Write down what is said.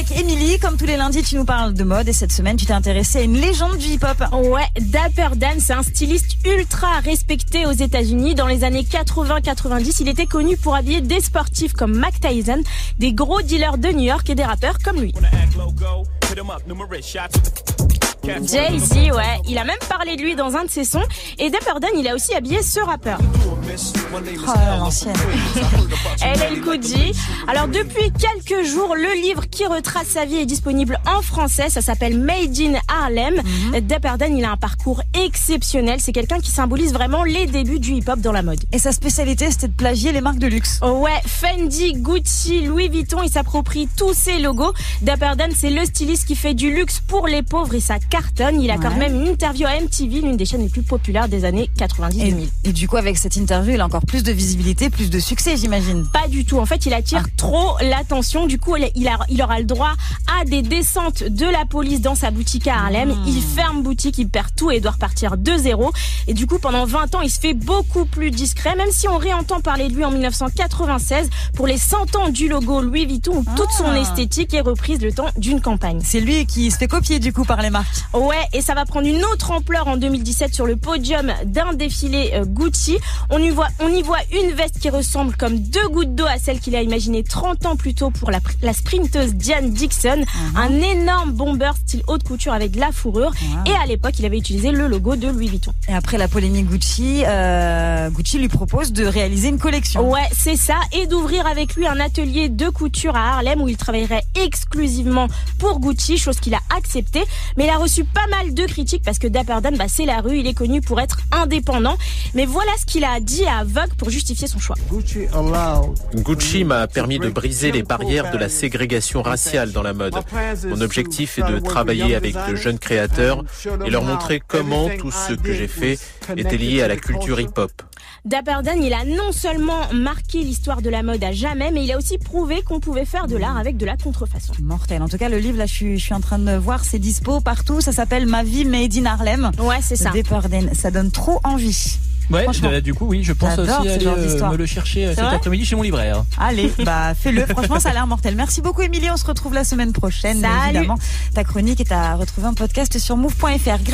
avec Émilie. Comme tous les lundis, tu nous parles de mode et cette semaine, tu t'es intéressée à une légende du hip-hop. Ouais, Dapper Dan, c'est un styliste ultra respecté aux États-Unis. Dans les années 80-90, il était connu pour habiller des sportifs comme Mac Tyson, des gros dealers de New York et des rappeurs comme lui. Jay-Z, ouais, il a même parlé de lui dans un de ses sons. Et Dapper Dan, il a aussi habillé ce rappeur. Oh, l'ancienne. LL Cool J. Alors depuis quelques jours, le livre qui retrace sa vie est disponible en français. Ça s'appelle Made in Harlem. Dapper Dan, il a un parcours exceptionnel. C'est quelqu'un qui symbolise vraiment les débuts du hip-hop dans la mode. Et sa spécialité, c'était de plagier les marques de luxe. Ouais, Fendi, Gucci, Louis Vuitton, il s'approprie tous ces logos. Dapper Dan, c'est le styliste qui fait du luxe pour les pauvres et ça cartonne. Il accorde Ouais. même une interview à MTV, l'une des chaînes les plus populaires des années 90-2000. Et, et du coup, avec cette interview, il a encore plus de visibilité, plus de succès, j'imagine. Pas du tout. En fait, il attire Ah. trop l'attention. Du coup, il, a- il aura le droit à des descentes de la police dans sa boutique à Harlem. Hmm. Il ferme boutique, il perd tout et doit repartir de zéro. Et du coup, pendant 20 ans, il se fait beaucoup plus discret, même si on réentend parler de lui en 1996 pour les 100 ans du logo Louis Vuitton où toute son Ah. esthétique est reprise le temps d'une campagne. C'est lui qui se fait copier du coup par les marques. Ouais, et ça va prendre une autre ampleur en 2017 sur le podium d'un défilé euh, Gucci. On y voit, on y voit une veste qui ressemble comme deux gouttes d'eau à celle qu'il a imaginée 30 ans plus tôt pour la, la sprinteuse Diane Dixon. Un énorme bomber style haute couture avec de la fourrure. Wow. Et à l'époque, il avait utilisé le logo de Louis Vuitton. Et après la polémique Gucci, euh, Gucci lui propose de réaliser une collection. Ouais, c'est ça. Et d'ouvrir avec lui un atelier de couture à Harlem où il travaillerait exclusivement pour Gucci, chose qu'il a acceptée. Mais il a reçu pas mal de critiques parce que Dapper Dan, bah, c'est la rue. Il est connu pour être indépendant. Mais voilà ce qu'il a dit à Vogue pour justifier son choix. Gucci m'a permis de briser les barrières de la ségrégation raciale dans la mode. Mon objectif est de travailler avec de jeunes créateurs et leur montrer comment tout ce que j'ai fait était lié à la culture hip-hop. Dapper Dan, il a non seulement marqué l'histoire de la mode à jamais, mais il a aussi prouvé qu'on pouvait faire de l'art avec de la contrefaçon. Mortel. En tout cas, le livre, là, je suis, je suis en train de voir, c'est dispo partout. Ça s'appelle Ma vie made in Harlem. Ouais, c'est ça. Depperden. Ça donne trop envie. Ouais, euh, du coup, oui, je pense aussi ce aller euh, me le chercher euh, cet après-midi chez mon libraire. Allez, bah fais-le. Franchement, ça a l'air mortel. Merci beaucoup, Émilie. On se retrouve la semaine prochaine. Salut. Évidemment, ta chronique est à retrouver en podcast sur move.fr.